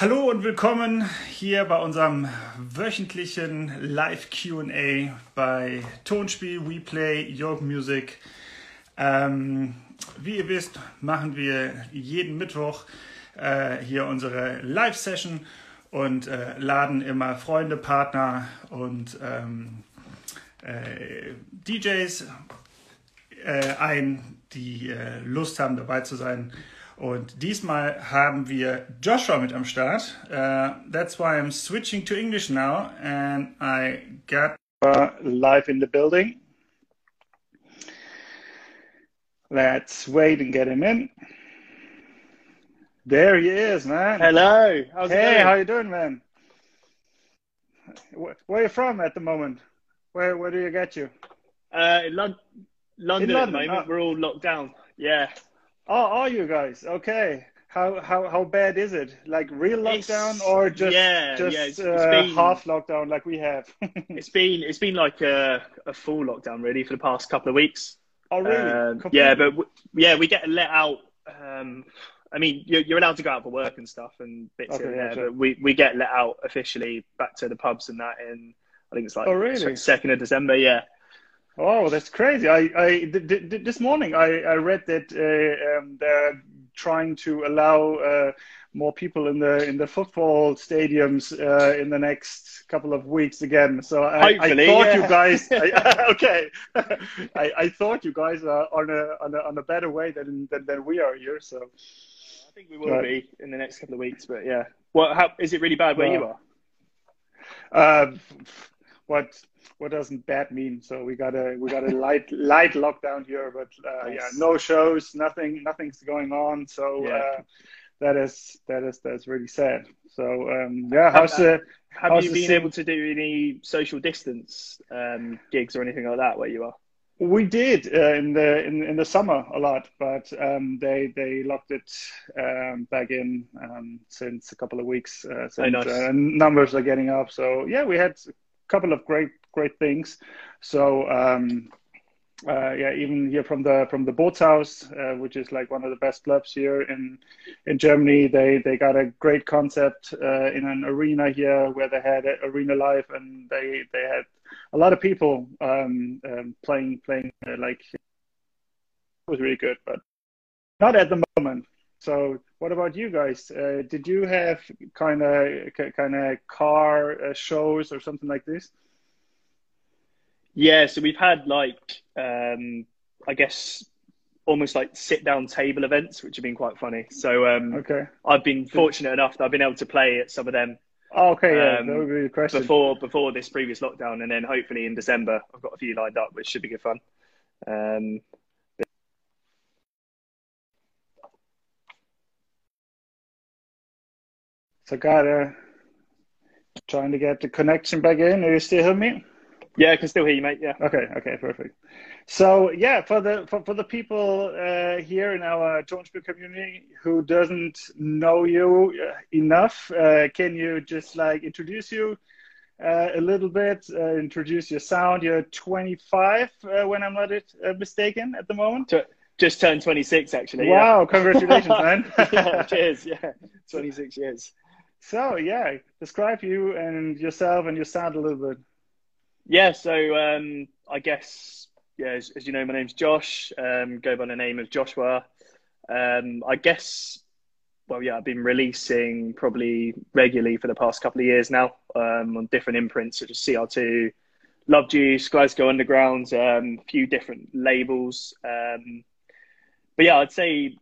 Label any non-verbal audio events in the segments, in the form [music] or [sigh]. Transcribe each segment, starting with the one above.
Hallo und willkommen hier bei unserem wöchentlichen Live QA bei Tonspiel We Play Your Music. Ähm, wie ihr wisst, machen wir jeden Mittwoch äh, hier unsere Live-Session und äh, laden immer Freunde, Partner und ähm, äh, DJs äh, ein, die äh, Lust haben dabei zu sein und diesmal haben wir Joshwa mit am Start. Uh, that's why I'm switching to English now and I got uh, live in the building. Let's wait and get him in. There he is, man. Hello. How's hey, how you doing, man? Where, where are you from at the moment? Where where do you get you? Uh, in London, London, In at London, the moment. oh. We're all locked down. Yeah. Oh, are you guys? Okay. How how how bad is it? Like real It's- lockdown or just yeah, just yeah, it's- uh, it's been- half lockdown like we have? [laughs] It's been it's been like a, a full lockdown really for the past couple of weeks. oh really? Um, yeah, but w- yeah, we get let out. Um, I mean, you're, you're allowed to go out for work and stuff and bits Okay, in yeah, there, sure. but we, we get let out officially back to the pubs and that in I think it's like Oh, really? second of December. Yeah. Oh, that's crazy. I, I th- th- th- this morning I, I read that uh, um, they're trying to allow uh, more people in the in the football stadiums uh, in the next couple of weeks again. So I, I thought yeah. you guys, [laughs] I, [laughs] okay, [laughs] I, I thought you guys are on a on a, on a better way than, than than we are here. So I think we will Right. be in the next couple of weeks, but yeah. What? How is it really bad where Well, you are? uh, what what doesn't bad mean? So we got a we got a light [laughs] light lockdown here, but uh, yeah, no shows, nothing nothing's going on. So Yeah. uh, that is that is that's really sad. So um, yeah, how's the Have how's you the been scene? able to do any social distance um, gigs or anything like that where you are? We did uh, in the in, in the summer a lot, but um, they they locked it um, back in um, since a couple of weeks. Uh, since, nice. uh, numbers are getting up, so yeah, we had a couple of great great things. So um, uh, yeah, even here from the from the Bootshaus, uh, which is like one of the best clubs here in in Germany, they they got a great concept uh, in an arena here where they had arena live, and they they had a lot of people um, um, playing playing uh, like it was really good, but not at the moment. So, what about you guys? Uh, did you have kind of kind of car uh, shows or something like this? Yeah, so we've had like um, I guess almost like sit down table events, which have been quite funny. So um, Okay. I've been fortunate enough that I've been able to play at some of them Oh, okay, yeah, Um, that would be the question. before before this previous lockdown, and then hopefully in December I've got a few lined up, which should be good fun. Um, So, got uh, trying to get the connection back in. Are you still hear me? Yeah, I can still hear you, mate. Yeah. Okay, okay, perfect. So yeah, for the for, for the people uh, here in our Tonspiel community who doesn't know you uh, enough, uh, can you just like introduce you uh, a little bit, uh, introduce your sound? You're 25, uh, when I'm not it, uh, mistaken, at the moment. Just turned 26 actually. yeah. Wow, congratulations, man! [laughs] yeah, cheers. Yeah, 26 years. so yeah, describe you and yourself and your sound a little bit. Yeah, so um, I guess yeah, as, as you know, my name's Josh. Um, go by the name of Joshwa. Um, I guess well, yeah, I've been releasing probably regularly for the past couple of years now um, on different imprints such as CR2, Lovejuice, Glasgow Underground, um, a few different labels. Um, but yeah, I'd say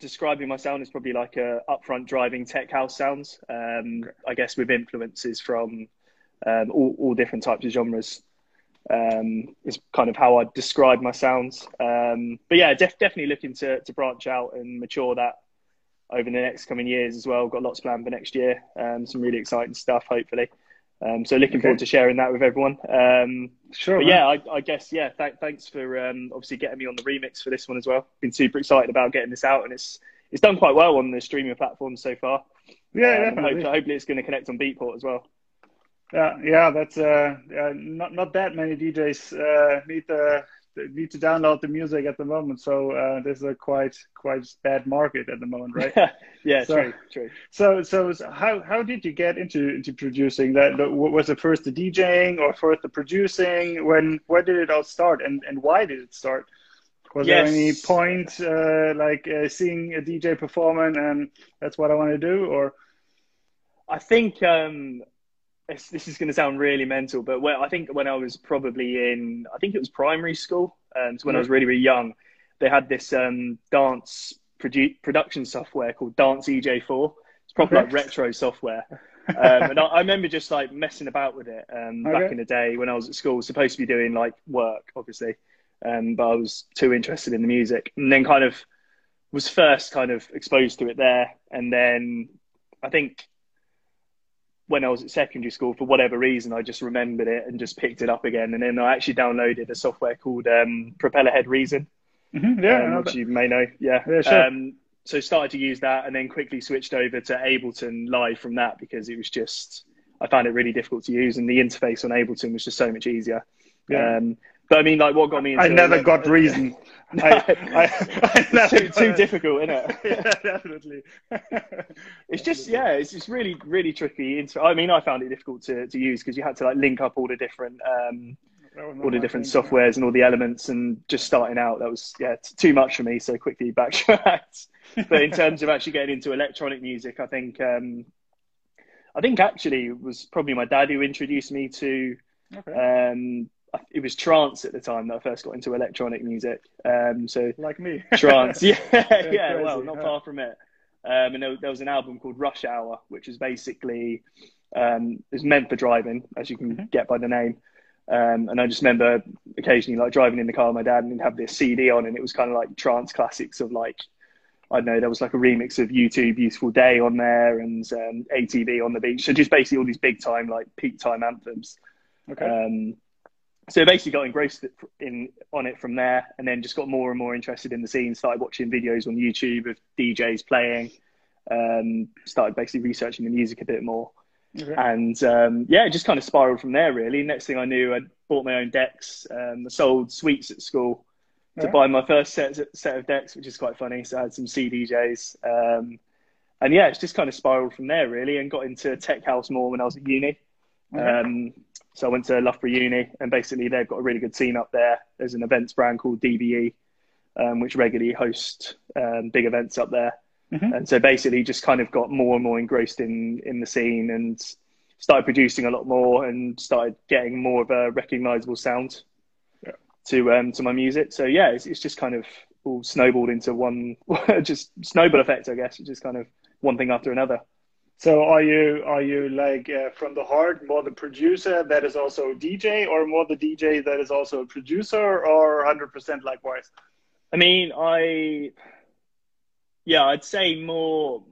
describing my sound is probably like a upfront driving tech house sounds. Um, I guess with influences from um, all, all different types of genres. Um, is kind of how I describe my sounds. Um, but yeah, def- definitely looking to, to branch out and mature that over the next coming years as well. Got lots planned for next year. Um, some really exciting stuff, hopefully. Um, so looking Okay. forward to sharing that with everyone. Um, Sure. but yeah, I, I guess yeah. Th- thanks for um, obviously getting me on the remix for this one as well. Been super excited about getting this out, and it's it's done quite well on the streaming platforms so far. yeah, Um, and definitely. hope- hopefully, it's going to connect on Beatport as well. Yeah, yeah, that's uh, uh, not not that many DJs uh, need the need to download the music at the moment. So uh, is a quite quite bad market at the moment, right? [laughs] yeah, so, true, true. So so how how did you get into into producing? That What was it first the DJing or first the producing? When where did it all start, and and why did it start? Was yes. there any point uh, like uh, seeing a DJ performing and that's what I want to do, or? I think um, this is going to sound really mental, but I think when I was probably in, I think it was primary school, um, so when I was really, really young, they had this um, dance produ- production software called Dance eJay 4. It's probably like retro software. [laughs] Um, and I, I, remember just like messing about with it um, okay. back in the day when I was at school, supposed to be doing like work, obviously, um, but I was too interested in the music, and then kind of was first kind of exposed to it there, and then I think when I was at secondary school, for whatever reason, I just remembered it and just picked it up again. And then I actually downloaded a software called um, Propellerhead Reason, mm-hmm, yeah, um, which you may know. Yeah, yeah sure. Um, so started to use that, and then quickly switched over to Ableton Live from that because it was just I found it really difficult to use, and the interface on Ableton was just so much easier. Yeah. Um, but I mean, like, what got me into I never it, got Reason. [laughs] I, I, I too, too difficult, isn't it? [laughs] yeah, definitely. [laughs] it's just, yeah, it's just really, really tricky. I mean, I found it difficult to, to use because you had to like link up all the different, um, all the different thing, softwares yeah. and all the elements, and just starting out, that was yeah too much for me. So quickly backtracked. but in terms of actually getting into electronic music, I think, um, I think actually it was probably my dad who introduced me to. Okay. Um, it was trance at the time that I first got into electronic music. Um, so like me, trance, [laughs] yeah, [laughs] yeah, yeah well, not far from it. Um, and there, there, was an album called Rush Hour, which is basically um, is meant for driving, as you can mm-hmm. get by the name. Um, and I just remember occasionally like driving in the car with my dad and he'd have this CD on, and it was kind of like trance classics of like I don't know, there was like a remix of U2 Beautiful Day on there and um, ATB on the beach. So just basically all these big time, like peak time anthems. Okay. So basically got engrossed in on it from there, and then just got more and more interested in the scene. Started watching videos on YouTube of DJs playing. Um, started basically researching the music a bit more, okay. and um, yeah, it just kind of spiraled from there. Really, next thing I knew, I bought my own decks. Um, sold sweets at school to buy my first set set of decks, which is quite funny. So I had some CDJs, um, and yeah, it's just kind of spiraled from there really, and got into tech house more when I was at uni. Okay. Um, so I went to Loughborough Uni, and basically they've got a really good scene up there. There's an events brand called DBE, um, which regularly hosts um, big events up there. Mm-hmm. And so basically, just kind of got more and more engrossed in in the scene, and started producing a lot more, and started getting more of a recognizable sound yeah. to um, to my music. So yeah, it's, it's just kind of all snowballed into one, [laughs] just snowball effect, I guess. It's just kind of one thing after another. So are you are you like uh, from the heart more the producer that is also a DJ, or more the DJ that is also a producer, or hundred percent likewise? I mean, I yeah, I'd say more.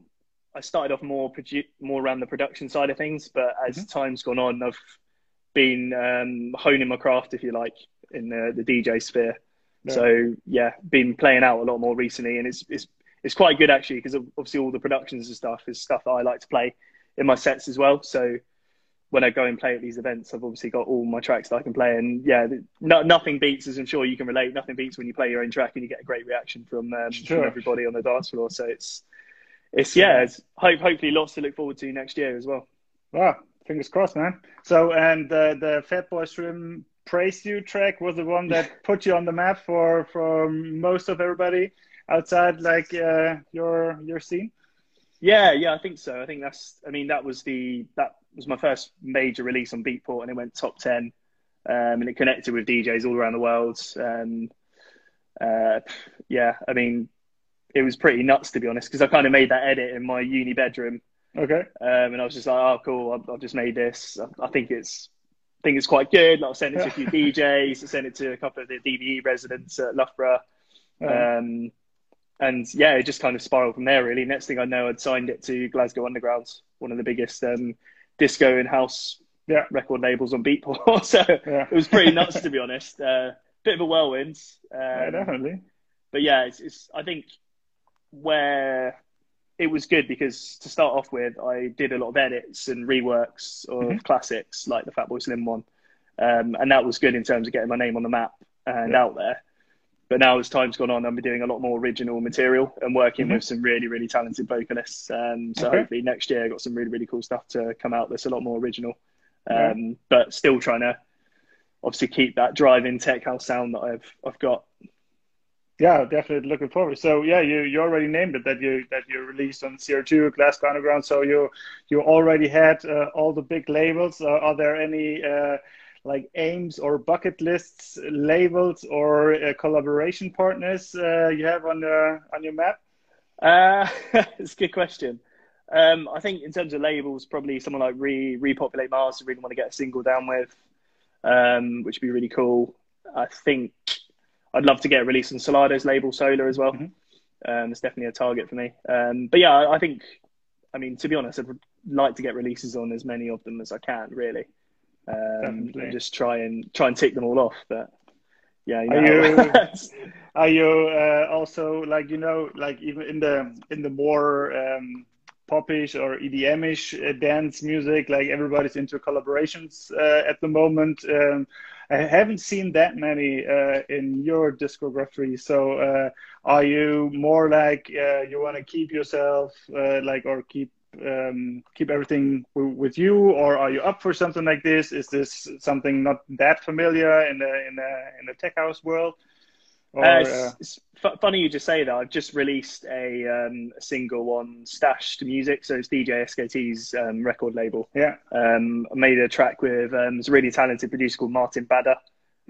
I started off more produ- more around the production side of things, but as mm-hmm. time's gone on, I've been um, honing my craft, if you like, in the, the DJ sphere. Yeah. So yeah, been playing out a lot more recently, and it's it's it's quite good actually because obviously all the productions and stuff is stuff that I like to play in my sets as well. So when I go and play at these events, I've obviously got all my tracks that I can play, and yeah, no, nothing beats, as I'm sure you can relate. Nothing beats when you play your own track and you get a great reaction from, um, sure. from everybody on the dance floor. So it's it's yeah, it's hope, hopefully lots to look forward to next year as well. Wow, fingers crossed, man. So and uh, the Fatboy Slim praise you track was the one that [laughs] put you on the map for for most of everybody outside like uh, your your scene? Yeah, yeah, I think so. I think that's. I mean, that was the that was my first major release on Beatport, and it went top ten, um, and it connected with DJs all around the world. Um, uh, yeah, I mean, it was pretty nuts to be honest, because I kind of made that edit in my uni bedroom. Okay. Um, and I was just like, oh, cool. I've, I've just made this. I, I, think it's. I think it's quite good. Like, I'll send it to a few [laughs] DJs. I sent it to a couple of the DVE residents at Loughborough. Um, and yeah, it just kind of spiraled from there. Really, next thing I know, I'd signed it to Glasgow Underground, one of the biggest um, disco and house yeah. record labels on Beatport. [laughs] so yeah. it was pretty nuts, to [laughs] be honest. Uh, bit of a whirlwind. Um, yeah, definitely. But yeah, it's, it's, I think where it was good because to start off with, I did a lot of edits and reworks of mm-hmm. classics like the Fatboy Slim one, um, and that was good in terms of getting my name on the map. and Yeah. out there. But now as time's gone on, I'm be doing a lot more original material and working Mhm. with some really, really talented vocalists. Um, so Okay. hopefully next year, I've got some really, really cool stuff to come out that's a lot more original. Yeah. Um, But still trying to obviously keep that driving tech house sound that I've I've got. Yeah, definitely looking forward. So yeah, you you already named it that you that you released on CR2 Glasgow Underground. So you you already had uh, all the big labels. Uh, are there any uh, like aims or bucket lists, labels or uh, collaboration partners uh, you have on the on your map? Uh, [laughs] it's a good question. Um, I think in terms of labels, probably someone like Re Repopulate Mars. I really want to get a single down with, um, which would be really cool. I think I'd love to get a release on Solardo's label Sola as well. Mhm. Um, it's definitely a target for me. Um, but yeah, I, I think, I mean, to be honest, I'd like to get releases on as many of them as I can, really, um, and just try and try and tick them all off. But yeah, you Are know, you- [laughs] Are you uh, also like you know like even in the in the more um, popish or EDM-ish uh, dance music, like everybody's into collaborations uh, at the moment. Um, I haven't seen that many uh, in your discography. So, uh, are you more like uh, you want to keep yourself uh, like or keep um, keep everything w- with you, or are you up for something like this? Is this something not that familiar in the in the in the tech house world? Or, Uh, uh, it's, it's funny you just say that. I've just released a, um, a single on Stashed Music, so it's DJ SKT's um, record label. yeah, Um, I made a track with um, it's a really talented producer called Martin Badder.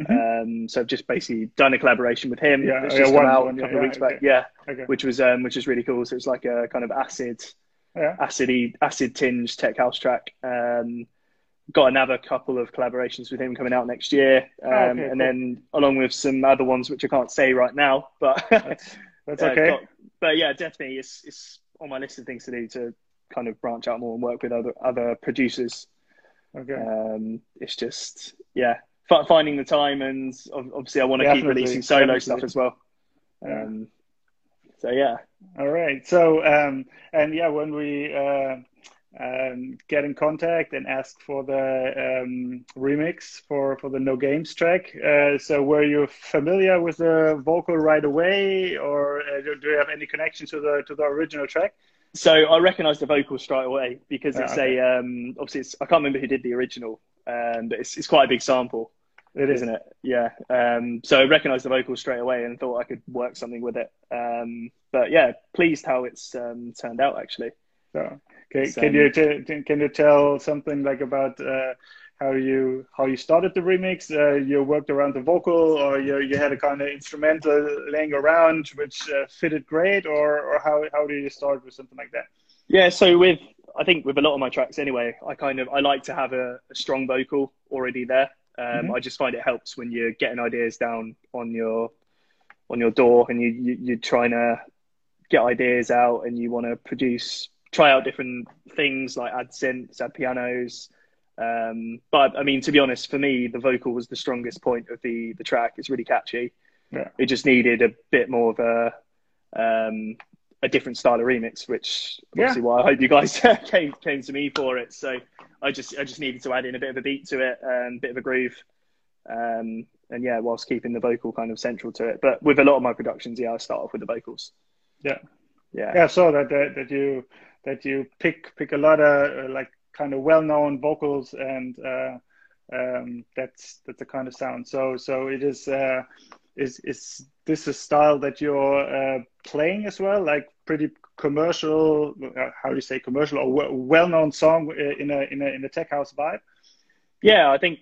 Mhm. Um, so I've just basically done a collaboration with him. Yeah, yeah, just one- come out one, a yeah, couple of yeah, weeks back. Yeah, okay, which was um, which was really cool. So it's like a kind of acid yeah, acidy acid tinged tech house track. Um, got another couple of collaborations with him coming out next year, um, Oh, okay, and cool. then along with some other ones which I can't say right now, but that's, that's [laughs] uh, okay. got- but yeah, definitely, it's it's on my list of things to do to kind of branch out more and work with other other producers. Okay, Um, it's just yeah, finding the time, and obviously I want to keep releasing solo definitely. stuff as well. Yeah. Um, so yeah, all right. So, um, and yeah, when we uh, um, get in contact and ask for the um, remix for for the No Games track, uh, so were you familiar with the vocal right away, or uh, do do you have any connection to the to the original track? So I recognised the vocals straight away because Ah, it's okay. a um, obviously it's, I can't remember who did the original, um, but it's it's quite a big sample, It isn't it? Yeah. Um, so I recognised the vocals straight away and thought I could work something with it. Um, but yeah, pleased how it's um, turned out actually. So, can, So- can you t- can you tell something like about uh, how you how you started the remix? Uh, you worked around the vocal, or you you had a kind of instrumental laying around which uh, fitted great, or or how how do you start with something like that? Yeah, so with I think with a lot of my tracks anyway, I kind of I like to have a, a strong vocal already there. Um, Mhm. I just find it helps when you're getting ideas down on your on your DAW and you, you you're trying to get ideas out and you want to produce try out different things like add synths, add pianos. Um, but I mean, to be honest, for me, the vocal was the strongest point of the the track. It's really catchy. Yeah. It just needed a bit more of a um, a different style of remix, which Yeah. obviously why I hope you guys [laughs] came came to me for it. So I just I just needed to add in a bit of a beat to it, and a bit of a groove, um, and yeah, whilst keeping the vocal kind of central to it. But with a lot of my productions, yeah, I start off with the vocals. Yeah. yeah, Yeah, I saw that that, that you that you pick pick a lot of uh, like kind of well known vocals, and uh, um, that's that's the kind of sound. So so it is. Uh, is is this a style that you're uh, playing as well? Like pretty commercial? Uh, how do you say commercial or well known song uh, in a in a in a tech house vibe? yeah. I think.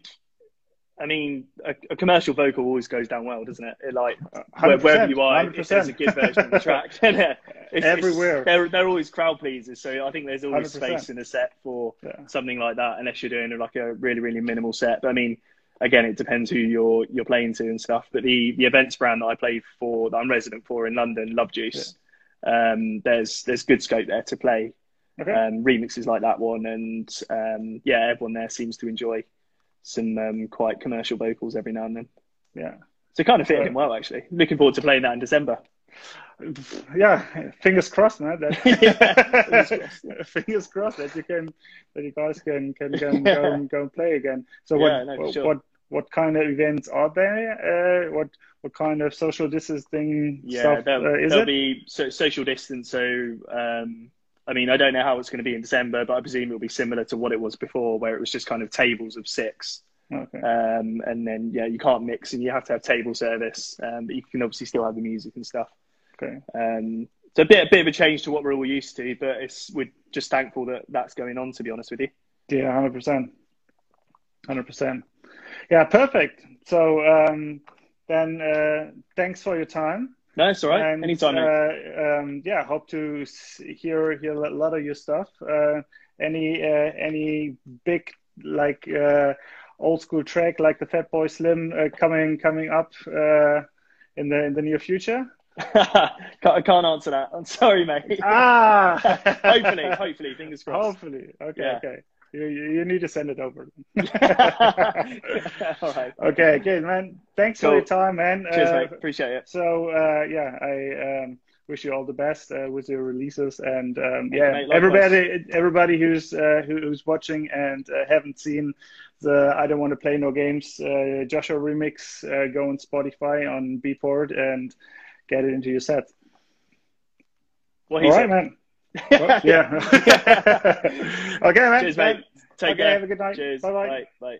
I mean, a, a commercial vocal always goes down well, doesn't it? it like Uh, where, 100%, wherever you are, if there's a good version of the track, [laughs] it's, it's- Everywhere. they're they're always crowd pleasers. So I think there's always 100%. space in a set for Yeah. something like that, unless you're doing like a really really minimal set. But I mean, again, it depends who you're you're playing to and stuff. But the the events brand that I play for, that I'm resident for in London, Lovejuice, um, there's there's good scope there to play Okay. um, remixes like that one, and um, yeah, everyone there seems to enjoy some um, quite commercial vocals every now and then. yeah. So it kind of fitted Right. in well, actually. Looking forward to playing that in December. yeah, fingers crossed, man. That, [laughs] [laughs] Yeah, fingers fingers crossed that you can that you guys can can, can Yeah. [laughs] go and go and play again. So Yeah, what no, what, sure. what what kind of events are there? Uh, what what kind of social distancing Yeah, stuff there'll, uh, is there'll it? be so, social distance. So, um, I mean, I don't know how it's going to be in December, but I presume it'll be similar to what it was before, where it was just kind of tables of six. Okay. Um, and then, yeah, you can't mix and you have to have table service, um, but you can obviously still have the music and stuff. Okay. Um, so a bit, a bit of a change to what we're all used to, but it's we're just thankful that that's going on. To be honest with you. Yeah, hundred percent, hundred percent. Yeah, perfect. So um, then, uh, thanks for your time. No, it's all right. And, Anytime. Uh, um, yeah, hope to hear hear a lot of your stuff. Uh, any uh, any big like uh, old school track like the Fatboy Slim uh, coming coming up uh, in the in the near future? [laughs] I can't answer that. I'm sorry, mate. Ah, [laughs] hopefully, hopefully, fingers [laughs] crossed. hopefully. Okay, Yeah. okay. You, you need to send it over. [laughs] [laughs] all right. okay, good man. Thanks for your time, man. Cheers, Uh, mate. Appreciate it. So uh, yeah, I um, wish you all the best uh, with your releases, and um, yeah, mate. Everybody, everybody who's uh, who, who's watching and uh, haven't seen the I don't want to play no games uh, Joshwa remix, uh, go on Spotify on Beatport and get it into your set. What All right, said. man. Well, yeah. [laughs] [laughs] okay, man. Cheers, mate. Take okay, care. have a good night. Cheers. Bye-bye. Bye. Bye.